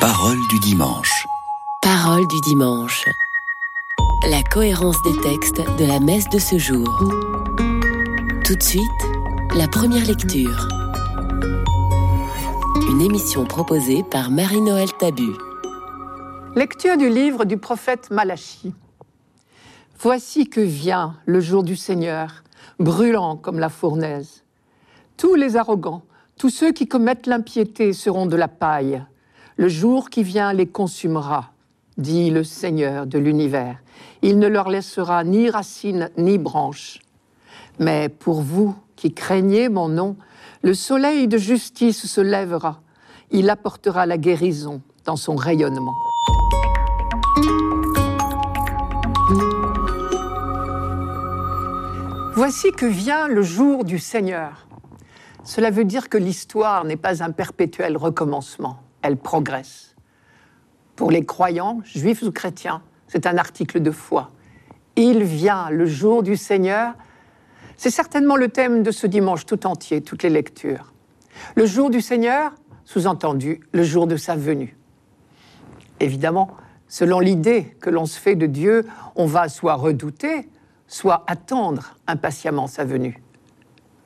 Parole du dimanche. Parole du dimanche. La cohérence des textes de la messe de ce jour. Tout de suite, la première lecture. Une émission proposée par Marie-Noël Tabu. Lecture du livre du prophète Malachie. Voici que vient le jour du Seigneur, brûlant comme la fournaise. Tous les arrogants, tous ceux qui commettent l'impiété seront de la paille. Le jour qui vient les consumera, dit le Seigneur de l'univers. Il ne leur laissera ni racines ni branches. Mais pour vous qui craignez mon nom, le soleil de justice se lèvera. Il apportera la guérison dans son rayonnement. Voici que vient le jour du Seigneur. Cela veut dire que l'histoire n'est pas un perpétuel recommencement, elle progresse. Pour les croyants, juifs ou chrétiens, c'est un article de foi. Il vient le jour du Seigneur. C'est certainement le thème de ce dimanche tout entier, toutes les lectures. Le jour du Seigneur, sous-entendu, le jour de sa venue. Évidemment, selon l'idée que l'on se fait de Dieu, on va soit redouter, soit attendre impatiemment sa venue.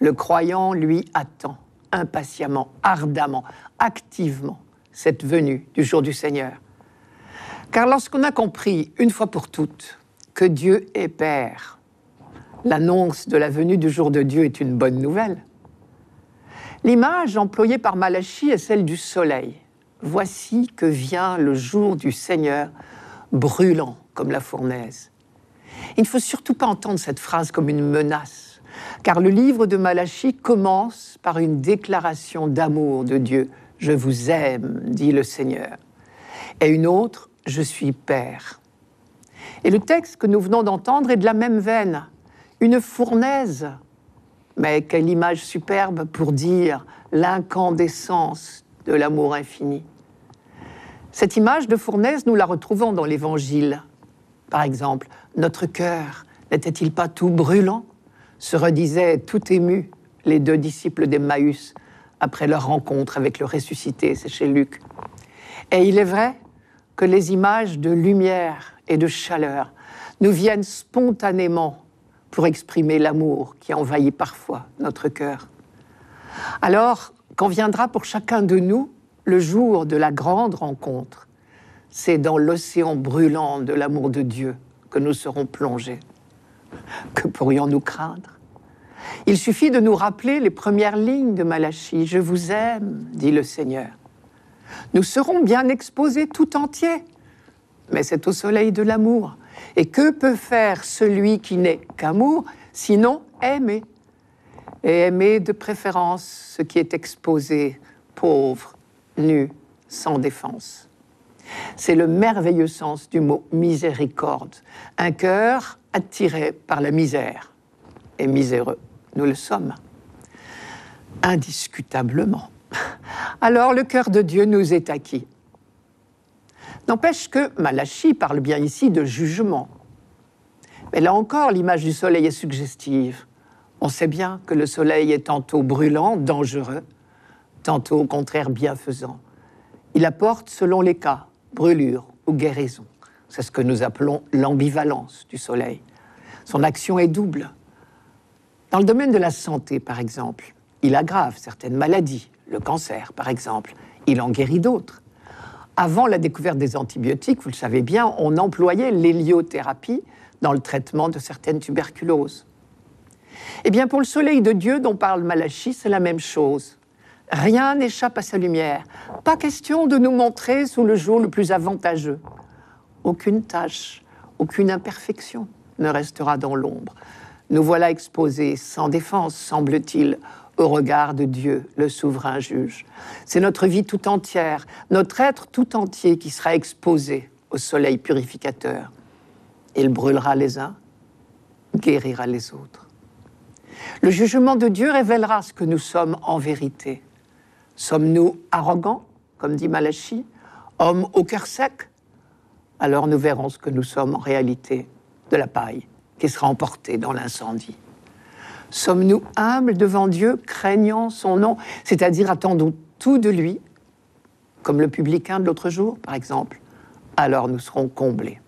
Le croyant, lui, attend impatiemment, ardemment, activement cette venue du jour du Seigneur. Car lorsqu'on a compris une fois pour toutes que Dieu est Père, l'annonce de la venue du jour de Dieu est une bonne nouvelle. L'image employée par Malachie est celle du soleil. Voici que vient le jour du Seigneur, brûlant comme la fournaise. Il ne faut surtout pas entendre cette phrase comme une menace, car le livre de Malachie commence par une déclaration d'amour de Dieu. Je vous aime, dit le Seigneur. Et une autre, je suis Père. Et le texte que nous venons d'entendre est de la même veine, une fournaise. Mais quelle image superbe pour dire l'incandescence de l'amour infini. Cette image de fournaise, nous la retrouvons dans l'Évangile. Par exemple, notre cœur n'était-il pas tout brûlant? se redisaient tout émus les deux disciples d'Emmaüs après leur rencontre avec le ressuscité, c'est chez Luc. Et il est vrai que les images de lumière et de chaleur nous viennent spontanément pour exprimer l'amour qui envahit parfois notre cœur. Alors, quand viendra pour chacun de nous le jour de la grande rencontre, c'est dans l'océan brûlant de l'amour de Dieu que nous serons plongés. Que pourrions-nous craindre? Il suffit de nous rappeler les premières lignes de Malachie. Je vous aime, dit le Seigneur. Nous serons bien exposés tout entiers, mais c'est au soleil de l'amour. Et que peut faire celui qui n'est qu'amour, sinon aimer Et aimer de préférence ce qui est exposé, pauvre, nu, sans défense. C'est le merveilleux sens du mot miséricorde, un cœur attiré par la misère. Et miséreux, nous le sommes. Indiscutablement. Alors le cœur de Dieu nous est acquis. N'empêche que Malachie parle bien ici de jugement. Mais là encore, l'image du soleil est suggestive. On sait bien que le soleil est tantôt brûlant, dangereux, tantôt au contraire bienfaisant. Il apporte, selon les cas, brûlure ou guérison. C'est ce que nous appelons l'ambivalence du soleil. Son action est double. Dans le domaine de la santé, par exemple, il aggrave certaines maladies, le cancer par exemple, il en guérit d'autres. Avant la découverte des antibiotiques, vous le savez bien, on employait l'héliothérapie dans le traitement de certaines tuberculoses. Eh bien, pour le soleil de Dieu dont parle Malachie, c'est la même chose. Rien n'échappe à sa lumière. Pas question de nous montrer sous le jour le plus avantageux. Aucune tâche, aucune imperfection ne restera dans l'ombre. Nous voilà exposés sans défense, semble-t-il, au regard de Dieu, le souverain juge. C'est notre vie tout entière, notre être tout entier qui sera exposé au soleil purificateur. Il brûlera les uns, guérira les autres. Le jugement de Dieu révélera ce que nous sommes en vérité. Sommes-nous arrogants, comme dit Malachie, hommes au cœur sec? Alors nous verrons ce que nous sommes en réalité, de la paille qui sera emportée dans l'incendie. Sommes-nous humbles devant Dieu, craignant son nom, c'est-à-dire attendons tout de lui comme le publicain de l'autre jour, par exemple, alors nous serons comblés.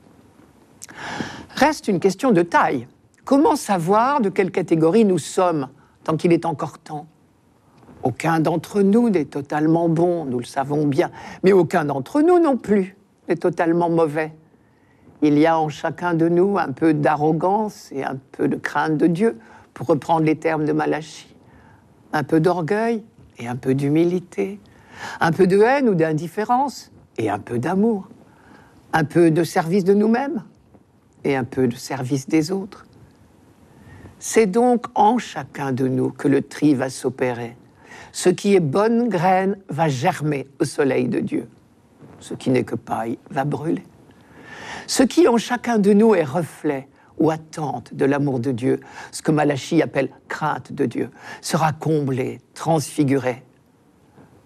Reste une question de taille. Comment savoir de quelle catégorie nous sommes tant qu'il est encore temps? Aucun d'entre nous n'est totalement bon, nous le savons bien, mais aucun d'entre nous non plus n'est totalement mauvais. Il y a en chacun de nous un peu d'arrogance et un peu de crainte de Dieu, pour reprendre les termes de Malachie. Un peu d'orgueil et un peu d'humilité. Un peu de haine ou d'indifférence et un peu d'amour. Un peu de service de nous-mêmes et un peu de service des autres. C'est donc en chacun de nous que le tri va s'opérer. Ce qui est bonne graine va germer au soleil de Dieu. Ce qui n'est que paille va brûler. Ce qui en chacun de nous est reflet ou attente de l'amour de Dieu, ce que Malachie appelle crainte de Dieu, sera comblé, transfiguré.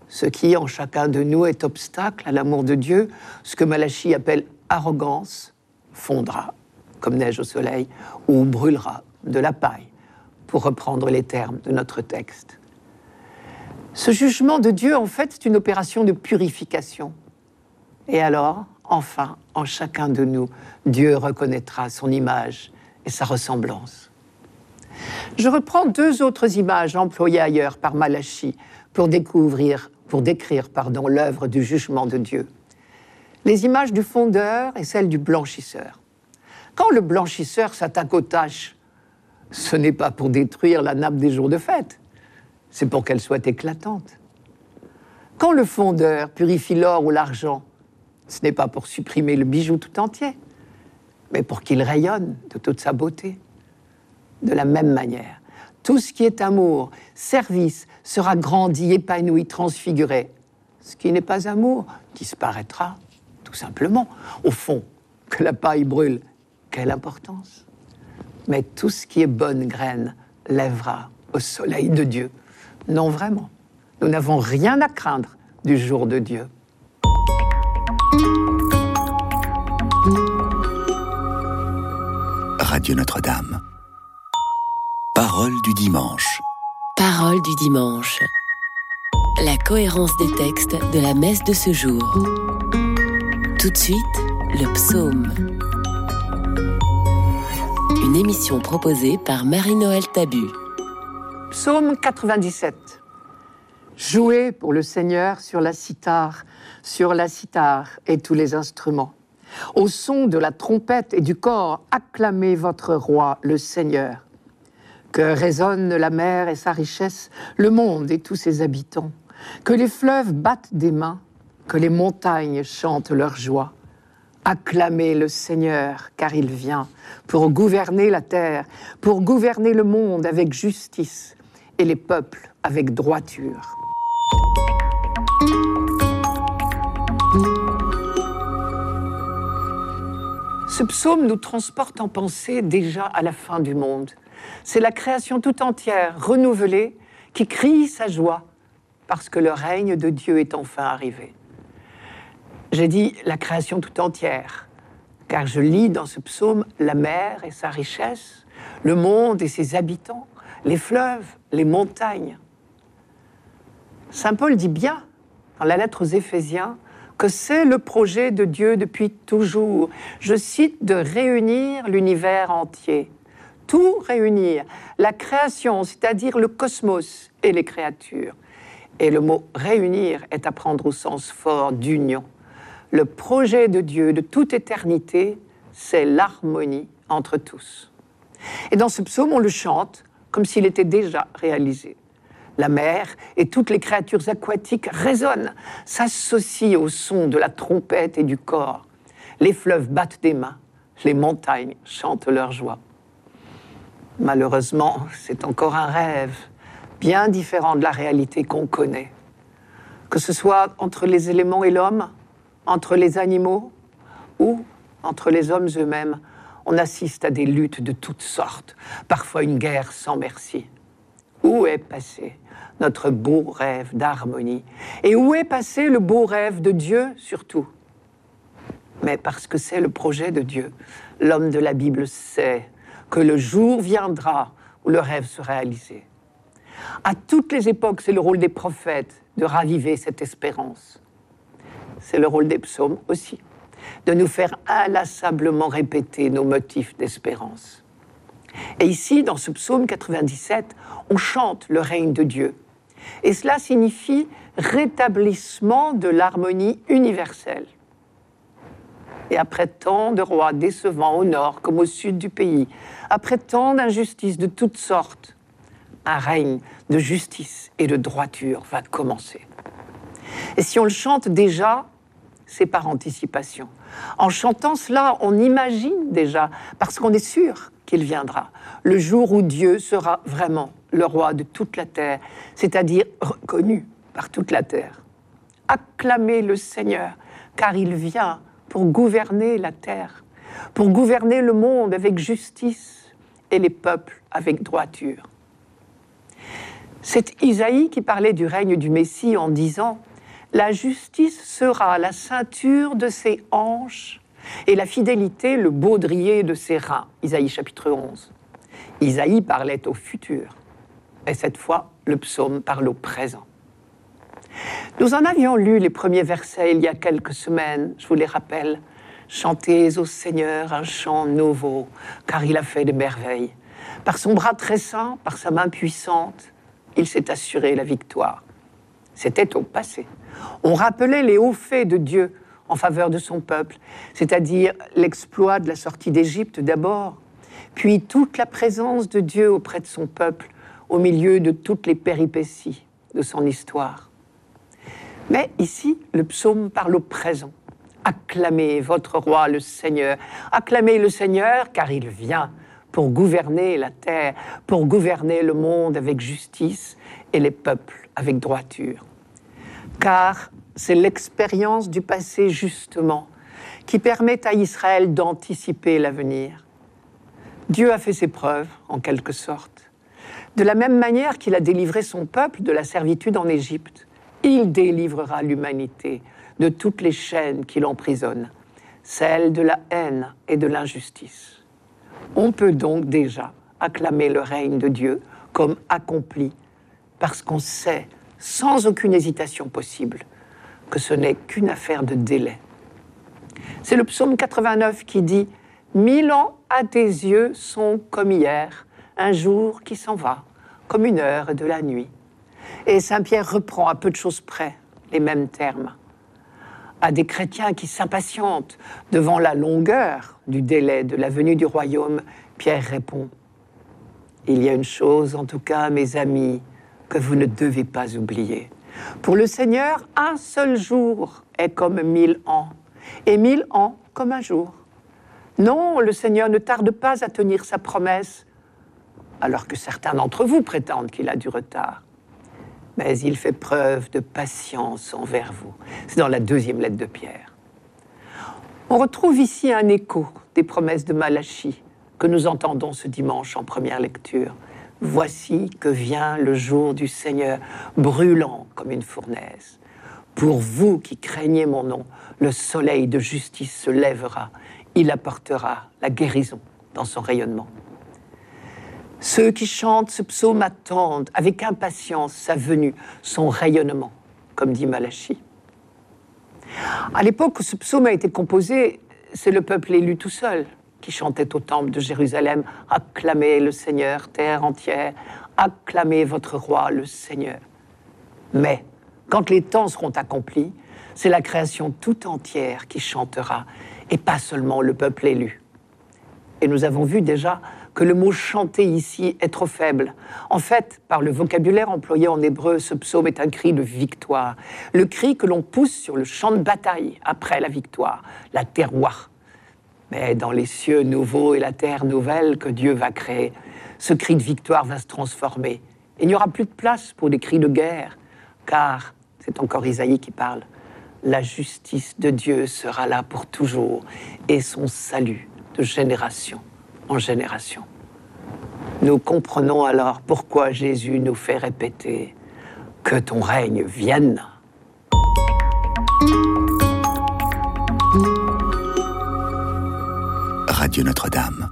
Ce qui en chacun de nous est obstacle à l'amour de Dieu, ce que Malachie appelle arrogance, fondra comme neige au soleil ou brûlera de la paille, pour reprendre les termes de notre texte. Ce jugement de Dieu, en fait, c'est une opération de purification. Et alors, enfin, en chacun de nous, Dieu reconnaîtra son image et sa ressemblance. Je reprends deux autres images employées ailleurs par Malachie pour découvrir, pour décrire, pardon, l'œuvre du jugement de Dieu. Les images du fondeur et celles du blanchisseur. Quand le blanchisseur s'attaque aux tâches, ce n'est pas pour détruire la nappe des jours de fête, c'est pour qu'elle soit éclatante. Quand le fondeur purifie l'or ou l'argent, ce n'est pas pour supprimer le bijou tout entier, mais pour qu'il rayonne de toute sa beauté. De la même manière, tout ce qui est amour, service, sera grandi, épanoui, transfiguré. Ce qui n'est pas amour disparaîtra, tout simplement. Au fond, que la paille brûle, quelle importance. Mais tout ce qui est bonne graine lèvera au soleil de Dieu. Non, vraiment. Nous n'avons rien à craindre du jour de Dieu. Radio Notre-Dame. Parole du dimanche. Parole du dimanche. La cohérence des textes de la messe de ce jour. Tout de suite, le psaume. Une émission proposée par Marie-Noël Tabu. Psaume 97. Jouez pour le Seigneur sur la cithare, sur la cithare et tous les instruments. Au son de la trompette et du corps, acclamez votre roi, le Seigneur. Que résonne la mer et sa richesse, le monde et tous ses habitants. Que les fleuves battent des mains, que les montagnes chantent leur joie. Acclamez le Seigneur, car il vient pour gouverner la terre, pour gouverner le monde avec justice et les peuples avec droiture. Ce psaume nous transporte en pensée déjà à la fin du monde. C'est la création tout entière, renouvelée, qui crie sa joie parce que le règne de Dieu est enfin arrivé. J'ai dit la création tout entière, car je lis dans ce psaume la mer et sa richesse, le monde et ses habitants, les fleuves, les montagnes. Saint Paul dit bien dans la lettre aux Éphésiens que c'est le projet de Dieu depuis toujours. Je cite de réunir l'univers entier. Tout réunir. La création, c'est-à-dire le cosmos et les créatures. Et le mot réunir est à prendre au sens fort d'union. Le projet de Dieu de toute éternité, c'est l'harmonie entre tous. Et dans ce psaume, on le chante comme s'il était déjà réalisé. La mer et toutes les créatures aquatiques résonnent, s'associent au son de la trompette et du corps. Les fleuves battent des mains, les montagnes chantent leur joie. Malheureusement, c'est encore un rêve, bien différent de la réalité qu'on connaît. Que ce soit entre les éléments et l'homme, entre les animaux ou entre les hommes eux-mêmes, on assiste à des luttes de toutes sortes, parfois une guerre sans merci. Où est passé notre beau rêve d'harmonie. Et où est passé le beau rêve de Dieu surtout? Mais parce que c'est le projet de Dieu, l'homme de la Bible sait que le jour viendra où le rêve sera réalisé. À toutes les époques, c'est le rôle des prophètes de raviver cette espérance. c'est le rôle des psaumes aussi, de nous faire inlassablement répéter nos motifs d'espérance. Et ici, dans ce psaume 97, on chante le règne de Dieu. Et cela signifie rétablissement de l'harmonie universelle. Et après tant de rois décevants au nord comme au sud du pays, après tant d'injustices de toutes sortes, un règne de justice et de droiture va commencer. Et si on le chante déjà, c'est par anticipation. En chantant cela, on imagine déjà, parce qu'on est sûr qu'il viendra, le jour où Dieu sera vraiment le roi de toute la terre, c'est-à-dire reconnu par toute la terre. Acclamez le Seigneur, car il vient pour gouverner la terre, pour gouverner le monde avec justice et les peuples avec droiture. C'est Isaïe qui parlait du règne du Messie en disant La justice sera la ceinture de ses hanches et la fidélité le baudrier de ses reins. Isaïe chapitre 11. Isaïe parlait au futur, et cette fois, le psaume parle au présent. Nous en avions lu les premiers versets il y a quelques semaines, je vous les rappelle. Chantez au Seigneur un chant nouveau, car il a fait des merveilles. Par son bras très saint, par sa main puissante, il s'est assuré la victoire. C'était au passé. On rappelait les hauts faits de Dieu en faveur de son peuple, c'est-à-dire l'exploit de la sortie d'Égypte d'abord, puis toute la présence de Dieu auprès de son peuple au milieu de toutes les péripéties de son histoire. Mais ici, le psaume parle au présent. Acclamez votre roi, le Seigneur. Acclamez le Seigneur, car il vient pour gouverner la terre, pour gouverner le monde avec justice et les peuples avec droiture. Car c'est l'expérience du passé, justement, qui permet à Israël d'anticiper l'avenir. Dieu a fait ses preuves, en quelque sorte. De la même manière qu'il a délivré son peuple de la servitude en Égypte, il délivrera l'humanité de toutes les chaînes qui l'emprisonnent, celles de la haine et de l'injustice. On peut donc déjà acclamer le règne de Dieu comme accompli, parce qu'on sait, sans aucune hésitation possible, que ce n'est qu'une affaire de délai. C'est le psaume 89 qui dit Mille ans à tes yeux sont comme hier, un jour qui s'en va, comme une heure de la nuit. Et Saint Pierre reprend à peu de choses près les mêmes termes. À des chrétiens qui s'impatientent devant la longueur du délai de la venue du royaume, Pierre répond Il y a une chose, en tout cas, mes amis, que vous ne devez pas oublier. Pour le Seigneur, un seul jour est comme mille ans, et mille ans comme un jour. Non, le Seigneur ne tarde pas à tenir sa promesse, alors que certains d'entre vous prétendent qu'il a du retard. Mais il fait preuve de patience envers vous. C'est dans la deuxième lettre de Pierre. On retrouve ici un écho des promesses de Malachie que nous entendons ce dimanche en première lecture. Voici que vient le jour du Seigneur, brûlant comme une fournaise. Pour vous qui craignez mon nom, le soleil de justice se lèvera, il apportera la guérison dans son rayonnement. Ceux qui chantent ce psaume attendent avec impatience sa venue, son rayonnement, comme dit Malachie. À l'époque où ce psaume a été composé, c'est le peuple élu tout seul qui chantait au temple de Jérusalem Acclamez le Seigneur, terre entière, acclamez votre roi, le Seigneur. Mais quand les temps seront accomplis, c'est la création tout entière qui chantera, et pas seulement le peuple élu. Et nous avons vu déjà que le mot chanter ici est trop faible. En fait, par le vocabulaire employé en hébreu, ce psaume est un cri de victoire, le cri que l'on pousse sur le champ de bataille après la victoire, la terroir. Mais dans les cieux nouveaux et la terre nouvelle que Dieu va créer, ce cri de victoire va se transformer. Il n'y aura plus de place pour des cris de guerre, car, c'est encore Isaïe qui parle, la justice de Dieu sera là pour toujours et son salut de génération en génération. Nous comprenons alors pourquoi Jésus nous fait répéter que ton règne vienne. Radio Notre-Dame.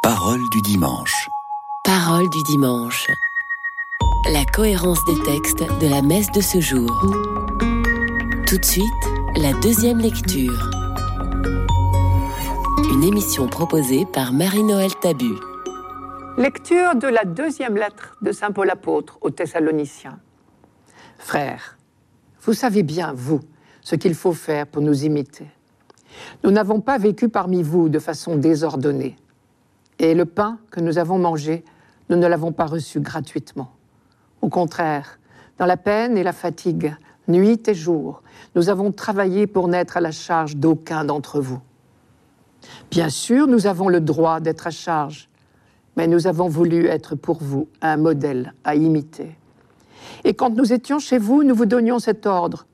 Parole du dimanche. Parole du dimanche. La cohérence des textes de la messe de ce jour. Tout de suite, la deuxième lecture. Une émission proposée par Marie-Noël Tabu. Lecture de la deuxième lettre de Saint Paul apôtre aux Thessaloniciens. Frères, vous savez bien, vous, ce qu'il faut faire pour nous imiter. Nous n'avons pas vécu parmi vous de façon désordonnée. Et le pain que nous avons mangé, nous ne l'avons pas reçu gratuitement. Au contraire, dans la peine et la fatigue, nuit et jour, nous avons travaillé pour n'être à la charge d'aucun d'entre vous. Bien sûr, nous avons le droit d'être à charge, mais nous avons voulu être pour vous un modèle à imiter. Et quand nous étions chez vous, nous vous donnions cet ordre.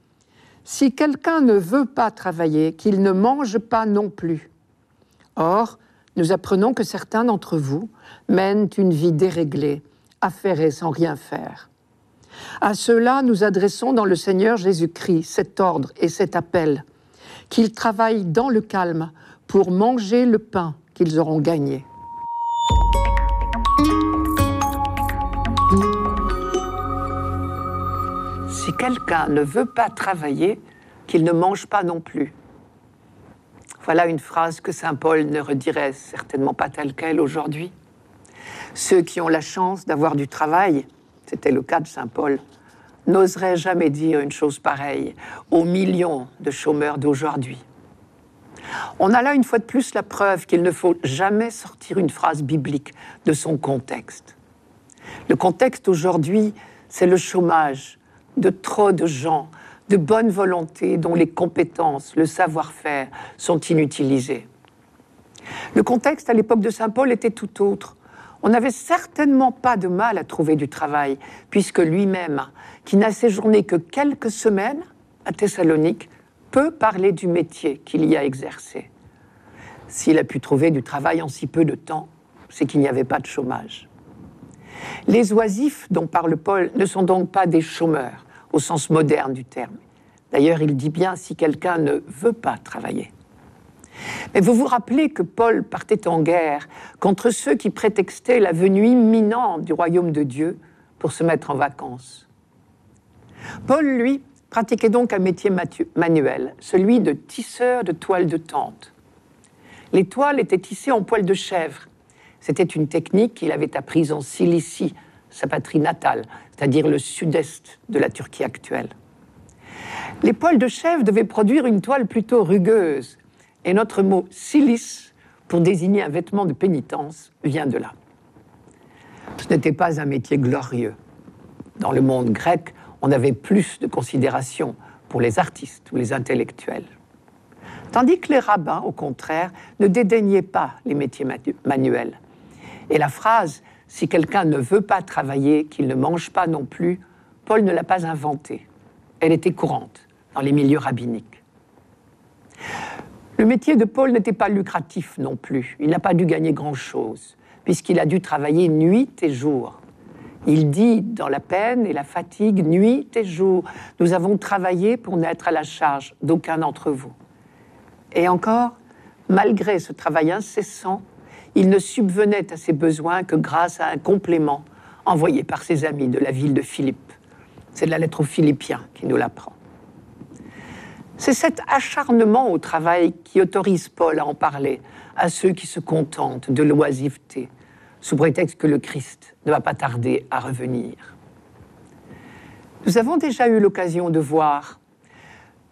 Si quelqu'un ne veut pas travailler, qu'il ne mange pas non plus. Or, nous apprenons que certains d'entre vous mènent une vie déréglée, affairée sans rien faire. À ceux-là, nous adressons dans le Seigneur Jésus-Christ cet ordre et cet appel, qu'ils travaillent dans le calme pour manger le pain qu'ils auront gagné. Si quelqu'un ne veut pas travailler, qu'il ne mange pas non plus. Voilà une phrase que Saint Paul ne redirait certainement pas telle qu'elle aujourd'hui. Ceux qui ont la chance d'avoir du travail, c'était le cas de Saint Paul, n'oseraient jamais dire une chose pareille aux millions de chômeurs d'aujourd'hui. On a là une fois de plus la preuve qu'il ne faut jamais sortir une phrase biblique de son contexte. Le contexte aujourd'hui, c'est le chômage de trop de gens de bonne volonté dont les compétences, le savoir-faire sont inutilisés. Le contexte à l'époque de Saint Paul était tout autre. On n'avait certainement pas de mal à trouver du travail, puisque lui-même, qui n'a séjourné que quelques semaines à Thessalonique, peut parler du métier qu'il y a exercé. S'il a pu trouver du travail en si peu de temps, c'est qu'il n'y avait pas de chômage. Les oisifs dont parle Paul ne sont donc pas des chômeurs, au sens moderne du terme. D'ailleurs, il dit bien si quelqu'un ne veut pas travailler. Mais vous vous rappelez que Paul partait en guerre contre ceux qui prétextaient la venue imminente du royaume de Dieu pour se mettre en vacances. Paul, lui, pratiquait donc un métier manuel, celui de tisseur de toiles de tente. Les toiles étaient tissées en poils de chèvre. C'était une technique qu'il avait apprise en Cilicie, sa patrie natale, c'est-à-dire le sud-est de la Turquie actuelle. Les poils de chèvre devaient produire une toile plutôt rugueuse, et notre mot silice, pour désigner un vêtement de pénitence, vient de là. Ce n'était pas un métier glorieux. Dans le monde grec, on avait plus de considération pour les artistes ou les intellectuels. Tandis que les rabbins, au contraire, ne dédaignaient pas les métiers manuels. Et la phrase si quelqu'un ne veut pas travailler, qu'il ne mange pas non plus, Paul ne l'a pas inventée. Elle était courante dans les milieux rabbiniques. Le métier de Paul n'était pas lucratif non plus. Il n'a pas dû gagner grand-chose, puisqu'il a dû travailler nuit et jour. Il dit dans la peine et la fatigue, nuit et jour, nous avons travaillé pour n'être à la charge d'aucun d'entre vous. Et encore, malgré ce travail incessant, il ne subvenait à ses besoins que grâce à un complément envoyé par ses amis de la ville de Philippe. C'est la lettre aux Philippiens qui nous l'apprend. C'est cet acharnement au travail qui autorise Paul à en parler à ceux qui se contentent de l'oisiveté, sous prétexte que le Christ ne va pas tarder à revenir. Nous avons déjà eu l'occasion de voir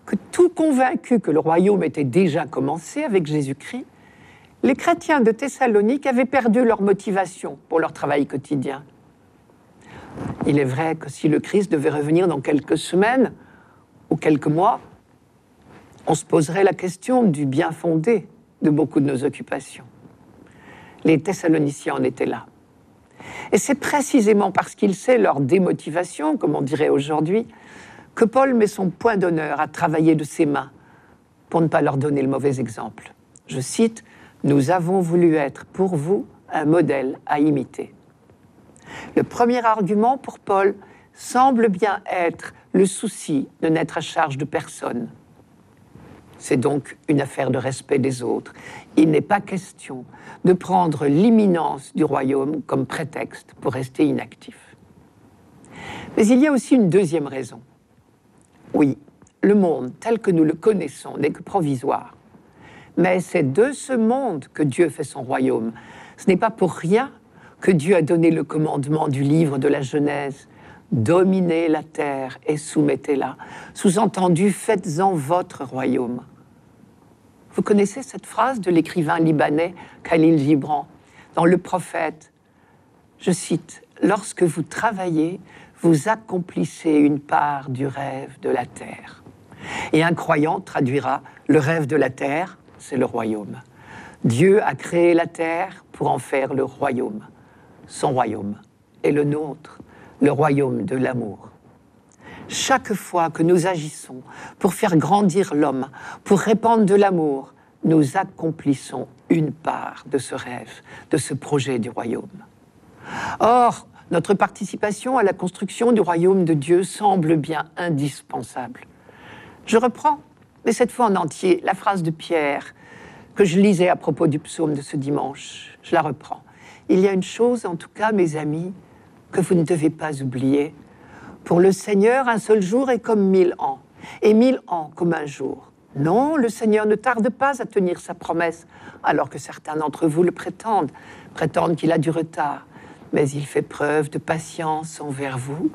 que tout convaincu que le royaume était déjà commencé avec Jésus-Christ, les chrétiens de Thessalonique avaient perdu leur motivation pour leur travail quotidien. Il est vrai que si le Christ devait revenir dans quelques semaines ou quelques mois, on se poserait la question du bien fondé de beaucoup de nos occupations. Les Thessaloniciens en étaient là. Et c'est précisément parce qu'il sait leur démotivation, comme on dirait aujourd'hui, que Paul met son point d'honneur à travailler de ses mains pour ne pas leur donner le mauvais exemple. Je cite, nous avons voulu être pour vous un modèle à imiter. Le premier argument pour Paul semble bien être le souci de n'être à charge de personne. C'est donc une affaire de respect des autres. Il n'est pas question de prendre l'imminence du royaume comme prétexte pour rester inactif. Mais il y a aussi une deuxième raison. Oui, le monde tel que nous le connaissons n'est que provisoire. Mais c'est de ce monde que Dieu fait son royaume. Ce n'est pas pour rien que Dieu a donné le commandement du livre de la Genèse. Dominez la terre et soumettez-la. Sous-entendu, faites-en votre royaume. Vous connaissez cette phrase de l'écrivain libanais Khalil Gibran dans Le Prophète. Je cite, Lorsque vous travaillez, vous accomplissez une part du rêve de la terre. Et un croyant traduira le rêve de la terre, c'est le royaume. Dieu a créé la terre pour en faire le royaume. Son royaume est le nôtre, le royaume de l'amour. Chaque fois que nous agissons pour faire grandir l'homme, pour répandre de l'amour, nous accomplissons une part de ce rêve, de ce projet du royaume. Or, notre participation à la construction du royaume de Dieu semble bien indispensable. Je reprends, mais cette fois en entier, la phrase de Pierre que je lisais à propos du psaume de ce dimanche. Je la reprends. Il y a une chose, en tout cas, mes amis, que vous ne devez pas oublier. Pour le Seigneur, un seul jour est comme mille ans, et mille ans comme un jour. Non, le Seigneur ne tarde pas à tenir sa promesse, alors que certains d'entre vous le prétendent, prétendent qu'il a du retard mais il fait preuve de patience envers vous,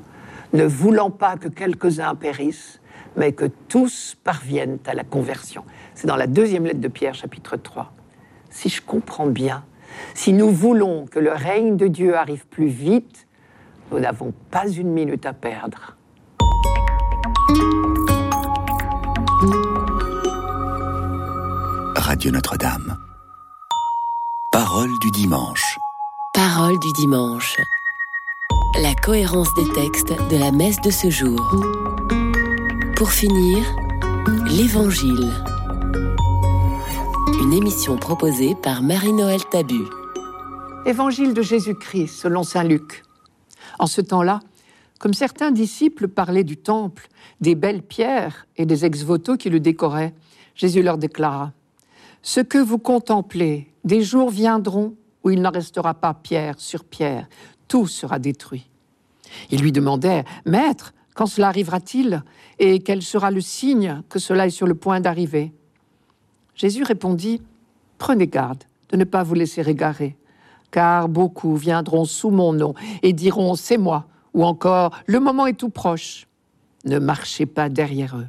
ne voulant pas que quelques-uns périssent, mais que tous parviennent à la conversion. C'est dans la deuxième lettre de Pierre, chapitre 3. Si je comprends bien, si nous voulons que le règne de Dieu arrive plus vite, nous n'avons pas une minute à perdre. Radio Notre-Dame. Parole du dimanche. Parole du dimanche. La cohérence des textes de la messe de ce jour. Pour finir, l'Évangile. Une émission proposée par Marie-Noël Tabu. Évangile de Jésus-Christ selon Saint Luc. En ce temps-là, comme certains disciples parlaient du temple, des belles pierres et des ex-voto qui le décoraient, Jésus leur déclara Ce que vous contemplez, des jours viendront où il n'en restera pas pierre sur pierre, tout sera détruit. Il lui demandait, Maître, quand cela arrivera-t-il et quel sera le signe que cela est sur le point d'arriver? Jésus répondit, Prenez garde de ne pas vous laisser égarer, car beaucoup viendront sous mon nom et diront, C'est moi, ou encore, Le moment est tout proche. Ne marchez pas derrière eux.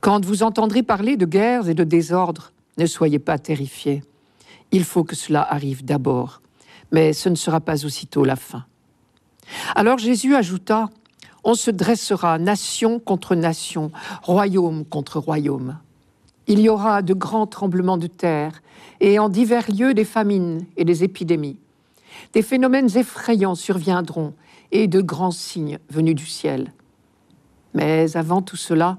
Quand vous entendrez parler de guerres et de désordres, ne soyez pas terrifiés il faut que cela arrive d'abord, mais ce ne sera pas aussitôt la fin. Alors Jésus ajouta, On se dressera nation contre nation, royaume contre royaume. Il y aura de grands tremblements de terre, et en divers lieux des famines et des épidémies. Des phénomènes effrayants surviendront, et de grands signes venus du ciel. Mais avant tout cela,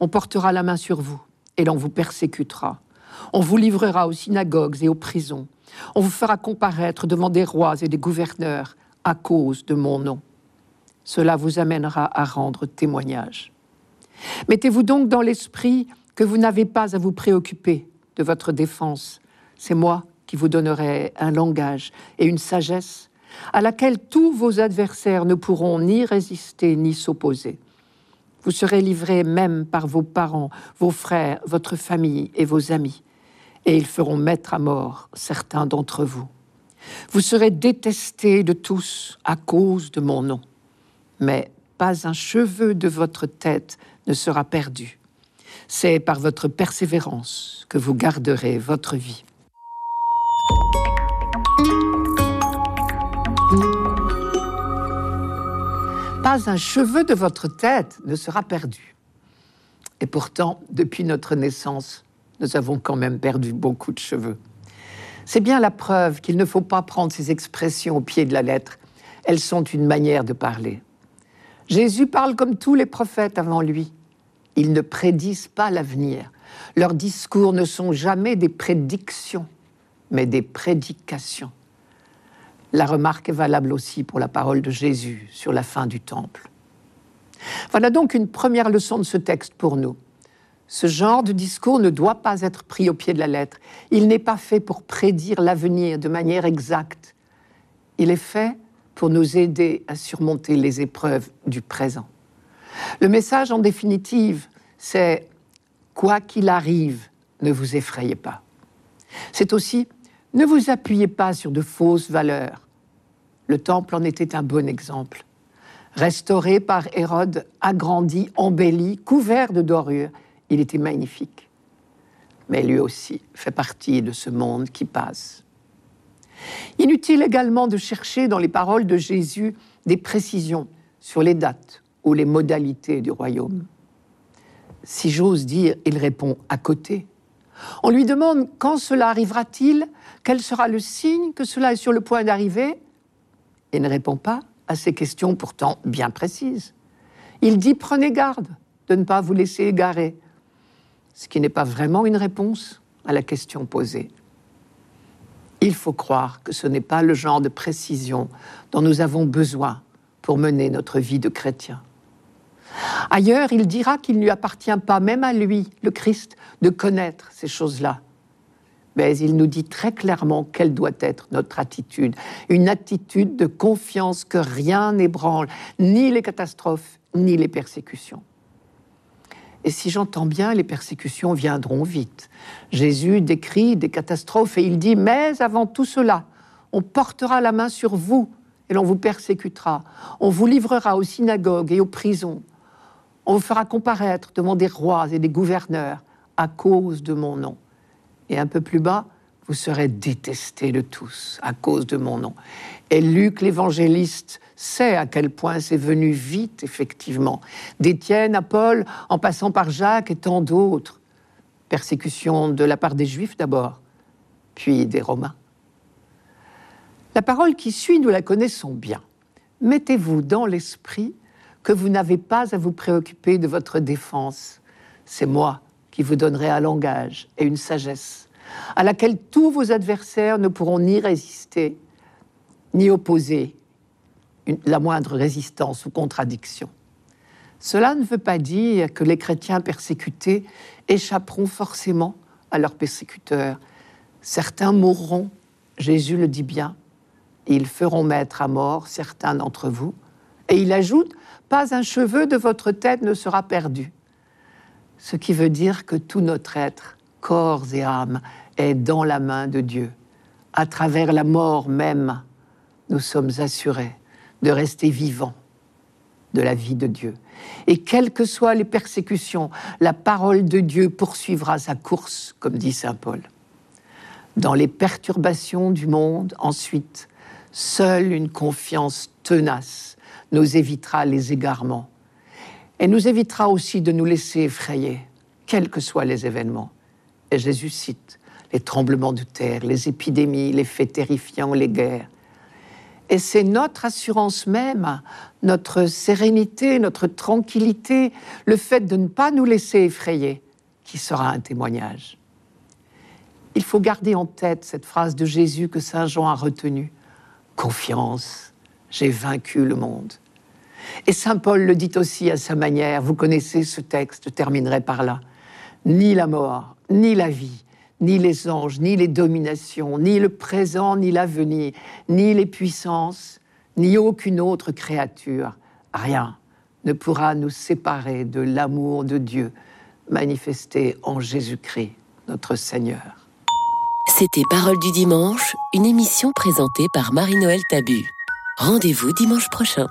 on portera la main sur vous, et l'on vous persécutera on vous livrera aux synagogues et aux prisons. On vous fera comparaître devant des rois et des gouverneurs à cause de mon nom. Cela vous amènera à rendre témoignage. Mettez-vous donc dans l'esprit que vous n'avez pas à vous préoccuper de votre défense. C'est moi qui vous donnerai un langage et une sagesse à laquelle tous vos adversaires ne pourront ni résister ni s'opposer. Vous serez livrés même par vos parents, vos frères, votre famille et vos amis et ils feront mettre à mort certains d'entre vous. Vous serez détestés de tous à cause de mon nom, mais pas un cheveu de votre tête ne sera perdu. C'est par votre persévérance que vous garderez votre vie. Pas un cheveu de votre tête ne sera perdu. Et pourtant, depuis notre naissance, nous avons quand même perdu beaucoup de cheveux. C'est bien la preuve qu'il ne faut pas prendre ces expressions au pied de la lettre. Elles sont une manière de parler. Jésus parle comme tous les prophètes avant lui. Ils ne prédisent pas l'avenir. Leurs discours ne sont jamais des prédictions, mais des prédications. La remarque est valable aussi pour la parole de Jésus sur la fin du temple. Voilà donc une première leçon de ce texte pour nous. Ce genre de discours ne doit pas être pris au pied de la lettre. Il n'est pas fait pour prédire l'avenir de manière exacte. Il est fait pour nous aider à surmonter les épreuves du présent. Le message, en définitive, c'est quoi qu'il arrive, ne vous effrayez pas. C'est aussi ne vous appuyez pas sur de fausses valeurs. Le temple en était un bon exemple. Restauré par Hérode, agrandi, embelli, couvert de dorures, il était magnifique. Mais lui aussi fait partie de ce monde qui passe. Inutile également de chercher dans les paroles de Jésus des précisions sur les dates ou les modalités du royaume. Si j'ose dire, il répond à côté. On lui demande quand cela arrivera-t-il, quel sera le signe que cela est sur le point d'arriver. Il ne répond pas à ces questions pourtant bien précises. Il dit prenez garde de ne pas vous laisser égarer, ce qui n'est pas vraiment une réponse à la question posée. Il faut croire que ce n'est pas le genre de précision dont nous avons besoin pour mener notre vie de chrétien. Ailleurs, il dira qu'il ne lui appartient pas, même à lui, le Christ, de connaître ces choses-là. Mais il nous dit très clairement quelle doit être notre attitude. Une attitude de confiance que rien n'ébranle, ni les catastrophes, ni les persécutions. Et si j'entends bien, les persécutions viendront vite. Jésus décrit des catastrophes et il dit, mais avant tout cela, on portera la main sur vous et l'on vous persécutera. On vous livrera aux synagogues et aux prisons. On vous fera comparaître devant des rois et des gouverneurs à cause de mon nom. Et un peu plus bas, vous serez détestés de tous à cause de mon nom. Et Luc l'évangéliste sait à quel point c'est venu vite, effectivement. D'Étienne à Paul, en passant par Jacques et tant d'autres. Persécution de la part des Juifs d'abord, puis des Romains. La parole qui suit, nous la connaissons bien. Mettez-vous dans l'esprit que vous n'avez pas à vous préoccuper de votre défense. C'est moi qui vous donnerai un langage et une sagesse à laquelle tous vos adversaires ne pourront ni résister, ni opposer la moindre résistance ou contradiction. Cela ne veut pas dire que les chrétiens persécutés échapperont forcément à leurs persécuteurs. Certains mourront, Jésus le dit bien, ils feront mettre à mort certains d'entre vous. Et il ajoute, pas un cheveu de votre tête ne sera perdu. Ce qui veut dire que tout notre être, corps et âme, est dans la main de Dieu. À travers la mort même, nous sommes assurés de rester vivants de la vie de Dieu. Et quelles que soient les persécutions, la parole de Dieu poursuivra sa course, comme dit Saint Paul. Dans les perturbations du monde, ensuite, seule une confiance tenace nous évitera les égarements et nous évitera aussi de nous laisser effrayer, quels que soient les événements. Et Jésus cite les tremblements de terre, les épidémies, les faits terrifiants, les guerres. Et c'est notre assurance même, notre sérénité, notre tranquillité, le fait de ne pas nous laisser effrayer, qui sera un témoignage. Il faut garder en tête cette phrase de Jésus que Saint Jean a retenue. Confiance, j'ai vaincu le monde. Et Saint Paul le dit aussi à sa manière, vous connaissez ce texte, je terminerai par là. Ni la mort, ni la vie, ni les anges, ni les dominations, ni le présent, ni l'avenir, ni les puissances, ni aucune autre créature, rien ne pourra nous séparer de l'amour de Dieu manifesté en Jésus-Christ, notre Seigneur. C'était Parole du dimanche, une émission présentée par Marie-Noël Tabu. Rendez-vous dimanche prochain.